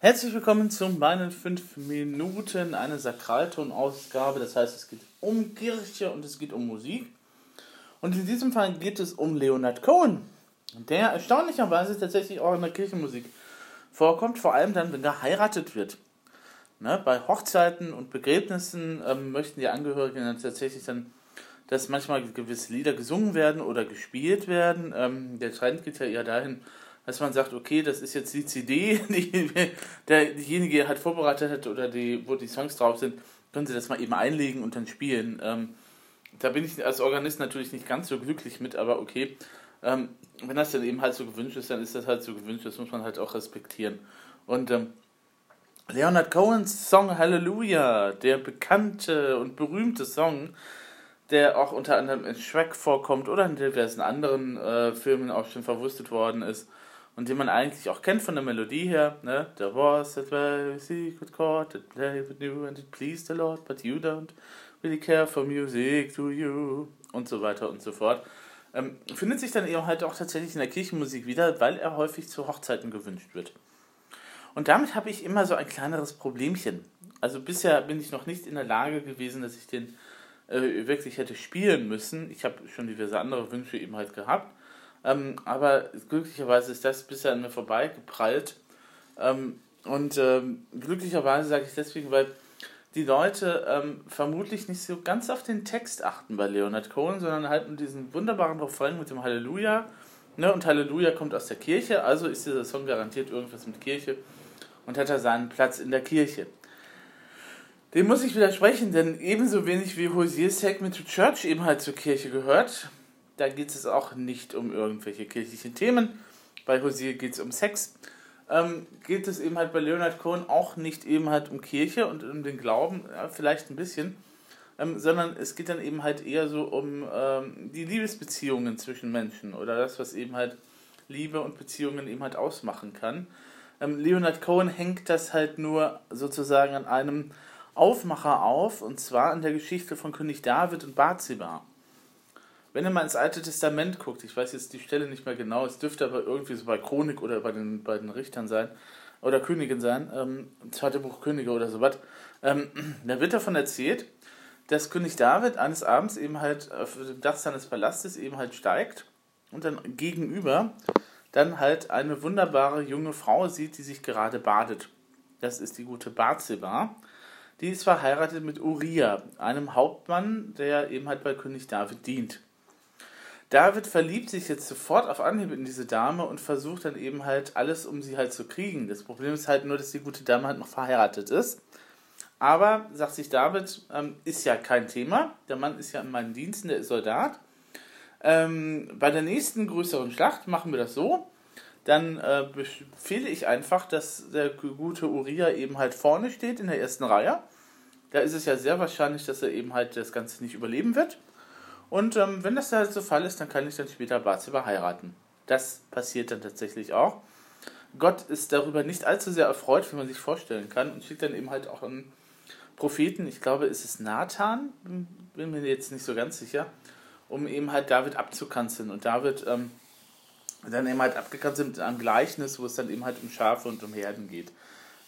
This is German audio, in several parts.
Herzlich willkommen zu meinen 5 Minuten, eine Sakralton-Ausgabe. Das heißt, es geht um Kirche und es geht um Musik. Und in diesem Fall geht es um Leonard Cohen, der erstaunlicherweise tatsächlich auch in der Kirchenmusik vorkommt, vor allem dann, wenn geheiratet wird. Ne, bei Hochzeiten und Begräbnissen ähm, möchten die Angehörigen dann tatsächlich dann, dass manchmal gewisse Lieder gesungen werden oder gespielt werden. Ähm, der Trend geht ja eher dahin, dass man sagt, okay, das ist jetzt die CD, die derjenige halt vorbereitet hat oder die, wo die Songs drauf sind, können Sie das mal eben einlegen und dann spielen. Ähm, da bin ich als Organist natürlich nicht ganz so glücklich mit, aber okay. Ähm, wenn das dann eben halt so gewünscht ist, dann ist das halt so gewünscht, das muss man halt auch respektieren. Und ähm, Leonard Cohens Song Hallelujah, der bekannte und berühmte Song, der auch unter anderem in Shrek vorkommt oder in diversen anderen äh, Filmen auch schon verwurstet worden ist und den man eigentlich auch kennt von der Melodie her, ne? There was a very secret chord that played with you and it pleased the Lord, but you don't really care for music, do you? Und so weiter und so fort. Ähm, findet sich dann eben halt auch tatsächlich in der Kirchenmusik wieder, weil er häufig zu Hochzeiten gewünscht wird. Und damit habe ich immer so ein kleineres Problemchen. Also bisher bin ich noch nicht in der Lage gewesen, dass ich den äh, wirklich hätte spielen müssen. Ich habe schon diverse andere Wünsche eben halt gehabt. Ähm, aber glücklicherweise ist das bisher an mir vorbeigeprallt. Ähm, und ähm, glücklicherweise sage ich deswegen, weil die Leute ähm, vermutlich nicht so ganz auf den Text achten bei Leonard Cohen, sondern halt mit diesem wunderbaren Refrain mit dem Halleluja. Ne? Und Halleluja kommt aus der Kirche, also ist dieser Song garantiert irgendwas mit Kirche und hat er seinen Platz in der Kirche. Dem muss ich widersprechen, denn ebenso wenig wie Hosier Segment to Church eben halt zur Kirche gehört, da geht es auch nicht um irgendwelche kirchlichen Themen. Bei Hosier geht es um Sex. Ähm, geht es eben halt bei Leonard Cohen auch nicht eben halt um Kirche und um den Glauben, ja, vielleicht ein bisschen, ähm, sondern es geht dann eben halt eher so um ähm, die Liebesbeziehungen zwischen Menschen oder das, was eben halt Liebe und Beziehungen eben halt ausmachen kann. Ähm, Leonard Cohen hängt das halt nur sozusagen an einem Aufmacher auf, und zwar an der Geschichte von König David und Bathseba. Wenn ihr mal ins Alte Testament guckt, ich weiß jetzt die Stelle nicht mehr genau, es dürfte aber irgendwie so bei Chronik oder bei den, bei Richtern sein, oder Königin sein, ähm, zweite Buch Könige oder sowas, ähm, da wird davon erzählt, dass König David eines Abends eben halt auf dem Dach seines Palastes eben halt steigt und dann gegenüber dann halt eine wunderbare junge Frau sieht, die sich gerade badet. Das ist die gute Bathseba. Die ist verheiratet mit Uriah, einem Hauptmann, der eben halt bei König David dient. David verliebt sich jetzt sofort auf Anhieb in diese Dame und versucht dann eben halt alles, um sie halt zu kriegen. Das Problem ist halt nur, dass die gute Dame halt noch verheiratet ist. Aber, sagt sich David, ähm, ist ja kein Thema. Der Mann ist ja in meinen Diensten, der ist Soldat. Ähm, bei der nächsten größeren Schlacht machen wir das so. Dann äh, befehle ich einfach, dass der gute Uriah eben halt vorne steht in der ersten Reihe. Da ist es ja sehr wahrscheinlich, dass er eben halt das Ganze nicht überleben wird. Und ähm, wenn das halt so Fall ist, dann kann ich dann später Bathseba heiraten. Das passiert dann tatsächlich auch. Gott ist darüber nicht allzu sehr erfreut, wie man sich vorstellen kann, und schickt dann eben halt auch einen Propheten, ich glaube, ist es Nathan, bin mir jetzt nicht so ganz sicher, um eben halt David abzukanzeln. Und David ähm, dann eben halt abgekanzelt mit einem Gleichnis, wo es dann eben halt um Schafe und um Herden geht.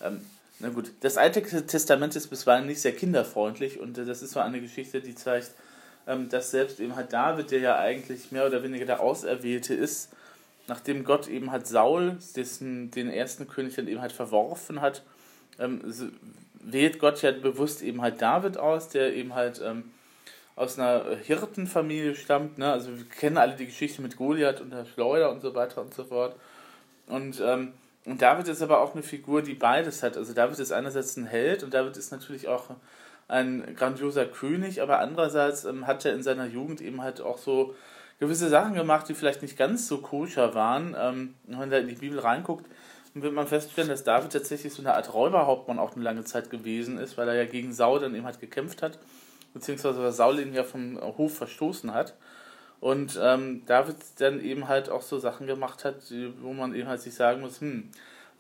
Ähm, na gut, das Alte Testament ist bisweilen nicht sehr kinderfreundlich und das ist so eine Geschichte, die zeigt, dass selbst eben halt David, der ja eigentlich mehr oder weniger der Auserwählte ist, nachdem Gott eben halt Saul, dessen, den ersten König dann eben halt verworfen hat, ähm, wählt Gott ja bewusst eben halt David aus, der eben halt ähm, aus einer Hirtenfamilie stammt. Ne? Also wir kennen alle die Geschichte mit Goliath und der Schleuder und so weiter und so fort. Und, ähm, und David ist aber auch eine Figur, die beides hat. Also David ist einerseits ein Held und David ist natürlich auch ein grandioser König, aber andererseits ähm, hat er in seiner Jugend eben halt auch so gewisse Sachen gemacht, die vielleicht nicht ganz so koscher waren. Ähm, wenn man da in die Bibel reinguckt, wird man feststellen, dass David tatsächlich so eine Art Räuberhauptmann auch eine lange Zeit gewesen ist, weil er ja gegen Saul dann eben halt gekämpft hat beziehungsweise weil Saul ihn ja vom Hof verstoßen hat. Und ähm, David dann eben halt auch so Sachen gemacht hat, wo man eben halt sich sagen muss, hm,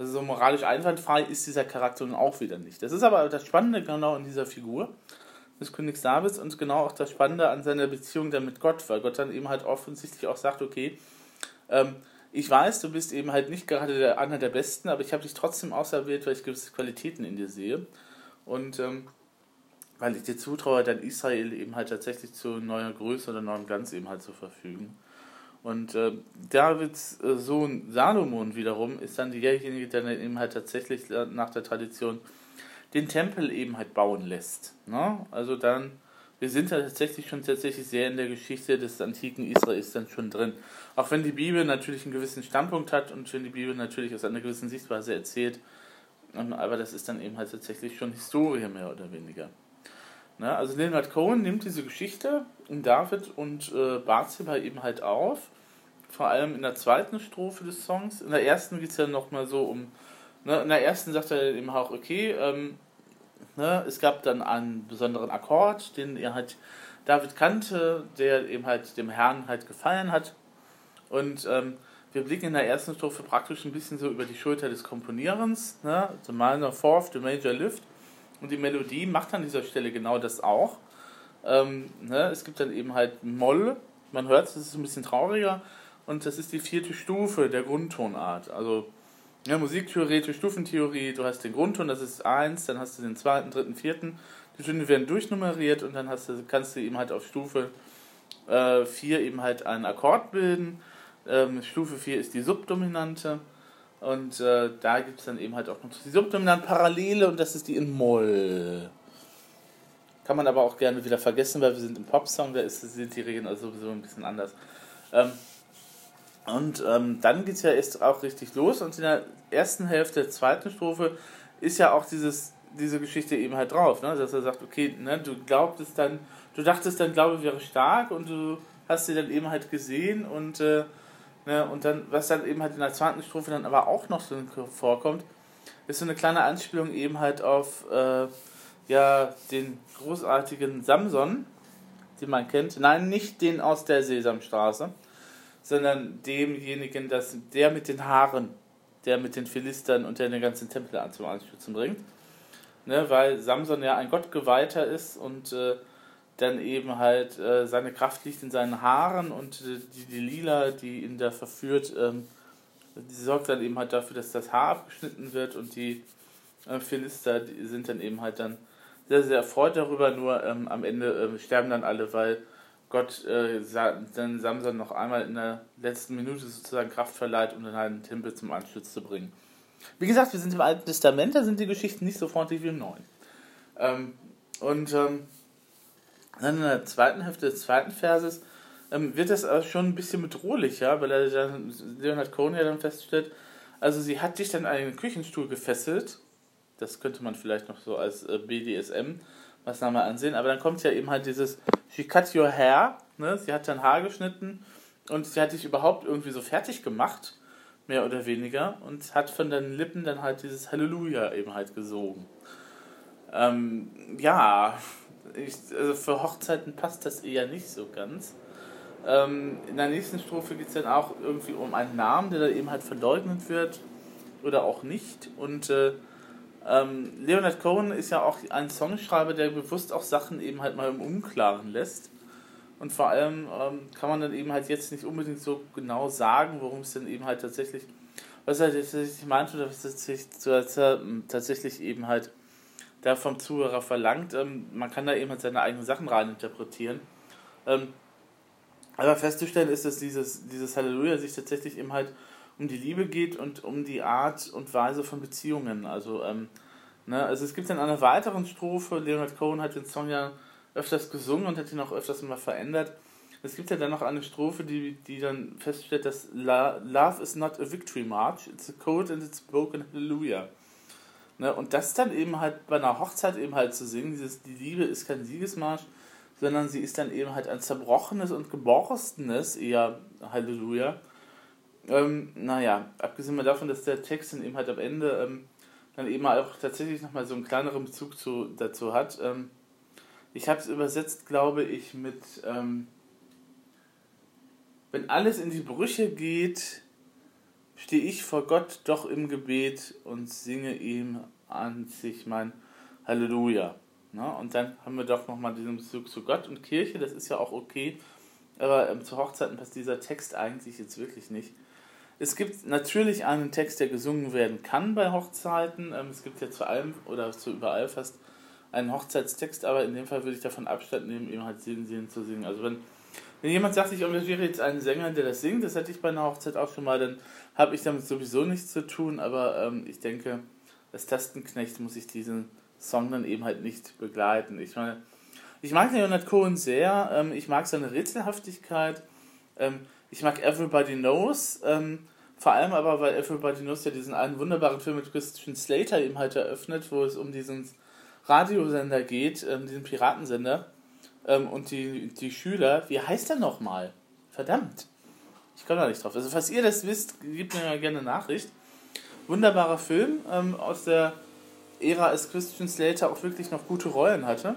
also so moralisch einwandfrei ist dieser Charakter nun auch wieder nicht. Das ist aber das Spannende genau in dieser Figur des Königs Davids und genau auch das Spannende an seiner Beziehung dann mit Gott, weil Gott dann eben halt offensichtlich auch sagt, okay, ähm, ich weiß, du bist eben halt nicht gerade der, einer der Besten, aber ich habe dich trotzdem auserwählt, weil ich gewisse Qualitäten in dir sehe. Und ähm, weil ich dir zutraue, dann Israel eben halt tatsächlich zu neuer Größe oder neuem Ganz eben halt zu verfügen. Und äh, Davids äh, Sohn Salomon wiederum ist dann derjenige, der dann eben halt tatsächlich nach der Tradition den Tempel eben halt bauen lässt. Ne? Also dann, wir sind da tatsächlich schon tatsächlich sehr in der Geschichte des antiken Israels dann schon drin. Auch wenn die Bibel natürlich einen gewissen Standpunkt hat und wenn die Bibel natürlich aus einer gewissen Sichtweise erzählt, ähm, aber das ist dann eben halt tatsächlich schon Historie mehr oder weniger. Ne? Also Leonard Cohen nimmt diese Geschichte in David und äh, Bathsheba eben halt auf. Vor allem in der zweiten Strophe des Songs. In der ersten geht es ja nochmal so um. Ne? In der ersten sagt er eben auch, okay, ähm, ne? es gab dann einen besonderen Akkord, den er halt David kannte, der eben halt dem Herrn halt gefallen hat. Und ähm, wir blicken in der ersten Strophe praktisch ein bisschen so über die Schulter des Komponierens. Ne? The minor fourth, the major lift. Und die Melodie macht an dieser Stelle genau das auch. Ähm, ne? Es gibt dann eben halt Moll, man hört es, es ist ein bisschen trauriger. Und das ist die vierte Stufe der Grundtonart. Also ja, Musiktheoretik, Stufentheorie, du hast den Grundton, das ist 1, dann hast du den zweiten, dritten, vierten. Die Töne werden durchnummeriert und dann hast du, kannst du eben halt auf Stufe 4 äh, eben halt einen Akkord bilden. Ähm, Stufe 4 ist die Subdominante. Und äh, da gibt es dann eben halt auch noch die subdominante Parallele und das ist die in Moll. Kann man aber auch gerne wieder vergessen, weil wir sind im Popsong, da ist, sind die Regeln also sowieso ein bisschen anders. Ähm, und ähm, dann geht es ja erst auch richtig los und in der ersten Hälfte der zweiten Strophe ist ja auch dieses, diese Geschichte eben halt drauf, ne? dass er sagt, okay, ne, du glaubtest dann, du dachtest dann, Glaube wäre stark und du hast sie dann eben halt gesehen und äh, Ne? Und dann, was dann eben halt in der zweiten Strophe dann aber auch noch so vorkommt, ist so eine kleine Anspielung eben halt auf äh, ja, den großartigen Samson, den man kennt. Nein, nicht den aus der Sesamstraße, sondern demjenigen, das, der mit den Haaren, der mit den Philistern und der den ganzen Tempel zum Anstürzen bringt. Ne, weil Samson ja ein Gottgeweihter ist und äh, dann eben halt äh, seine Kraft liegt in seinen Haaren und die, die Lila, die ihn da verführt, ähm, die sorgt dann eben halt dafür, dass das Haar abgeschnitten wird und die äh, Philister die sind dann eben halt dann sehr, sehr erfreut darüber, nur ähm, am Ende ähm, sterben dann alle, weil Gott äh, dann Samson noch einmal in der letzten Minute sozusagen Kraft verleiht, um dann halt den Tempel zum Anschluss zu bringen. Wie gesagt, wir sind im Alten Testament, da sind die Geschichten nicht so freundlich wie im Neuen. Ähm, und ähm, dann in der zweiten Hälfte des zweiten Verses ähm, wird das aber schon ein bisschen bedrohlicher, weil er dann, Leonard Cohen ja dann feststellt, also sie hat dich dann an einen Küchenstuhl gefesselt. Das könnte man vielleicht noch so als äh, BDSM-Maßnahme ansehen. Aber dann kommt ja eben halt dieses She cut your hair. Ne? Sie hat dein Haar geschnitten und sie hat dich überhaupt irgendwie so fertig gemacht, mehr oder weniger. Und hat von deinen Lippen dann halt dieses Halleluja eben halt gesogen. Ähm, ja, ich, also für Hochzeiten passt das eher nicht so ganz. Ähm, in der nächsten Strophe geht es dann auch irgendwie um einen Namen, der da eben halt verleugnet wird oder auch nicht. Und äh, ähm, Leonard Cohen ist ja auch ein Songschreiber, der bewusst auch Sachen eben halt mal im Unklaren lässt. Und vor allem ähm, kann man dann eben halt jetzt nicht unbedingt so genau sagen, worum es dann eben halt tatsächlich, was er tatsächlich meinte oder was er tatsächlich eben halt da vom Zuhörer verlangt. Ähm, man kann da eben halt seine eigenen Sachen reininterpretieren. Ähm, aber festzustellen ist, dass dieses, dieses Halleluja sich tatsächlich eben halt um die Liebe geht und um die Art und Weise von Beziehungen. Also, ähm, ne, also es gibt dann eine weiteren Strophe, Leonard Cohen hat den Song ja öfters gesungen und hat ihn auch öfters mal verändert. Es gibt ja dann noch eine Strophe, die, die dann feststellt, dass Love is not a victory march, it's a code and it's broken hallelujah. Ne? Und das dann eben halt bei einer Hochzeit eben halt zu singen, dieses, die Liebe ist kein Siegesmarsch, sondern sie ist dann eben halt ein zerbrochenes und geborstenes, eher Halleluja. Ähm, naja, abgesehen mal davon, dass der Text dann eben halt am Ende ähm, dann eben auch tatsächlich nochmal so einen kleineren Bezug zu, dazu hat. Ähm, ich habe es übersetzt, glaube ich, mit ähm, wenn alles in die Brüche geht, stehe ich vor Gott doch im Gebet und singe ihm an sich mein Halleluja. Ne? Und dann haben wir doch nochmal diesen Bezug zu Gott und Kirche, das ist ja auch okay, aber ähm, zu Hochzeiten passt dieser Text eigentlich jetzt wirklich nicht. Es gibt natürlich einen Text, der gesungen werden kann bei Hochzeiten. Ähm, es gibt ja zu allem oder zu überall fast einen Hochzeitstext, aber in dem Fall würde ich davon Abstand nehmen, eben halt singen, singen zu singen. Also wenn, wenn jemand sagt, ich engagiere jetzt einen Sänger, der das singt, das hätte ich bei einer Hochzeit auch schon mal, dann habe ich damit sowieso nichts zu tun, aber ähm, ich denke, als Tastenknecht muss ich diesen Song dann eben halt nicht begleiten. Ich meine, ich mag Leonard Cohen sehr, ähm, ich mag seine Rätselhaftigkeit, ähm, ich mag Everybody Knows, ähm, vor allem aber, weil Everybody Knows ja diesen einen wunderbaren Film mit Christian Slater eben halt eröffnet, wo es um diesen Radiosender geht, ähm, diesen Piratensender ähm, und die, die Schüler. Wie heißt der nochmal? Verdammt. Ich komme da nicht drauf. Also, falls ihr das wisst, gebt mir mal gerne eine Nachricht. Wunderbarer Film ähm, aus der Ära, als Christian Slater auch wirklich noch gute Rollen hatte.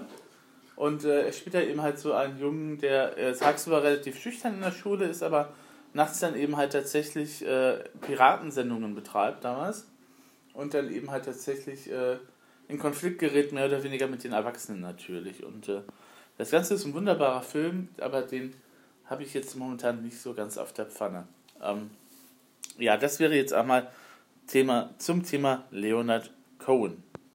Und äh, er spielt ja eben halt so einen Jungen, der äh, tagsüber relativ schüchtern in der Schule ist, aber nachts dann eben halt tatsächlich äh, Piratensendungen betreibt damals. Und dann eben halt tatsächlich äh, in Konflikt gerät, mehr oder weniger mit den Erwachsenen natürlich. Und äh, das Ganze ist ein wunderbarer Film, aber den habe ich jetzt momentan nicht so ganz auf der Pfanne. Ähm, ja, das wäre jetzt einmal Thema zum Thema Leonard Cohen.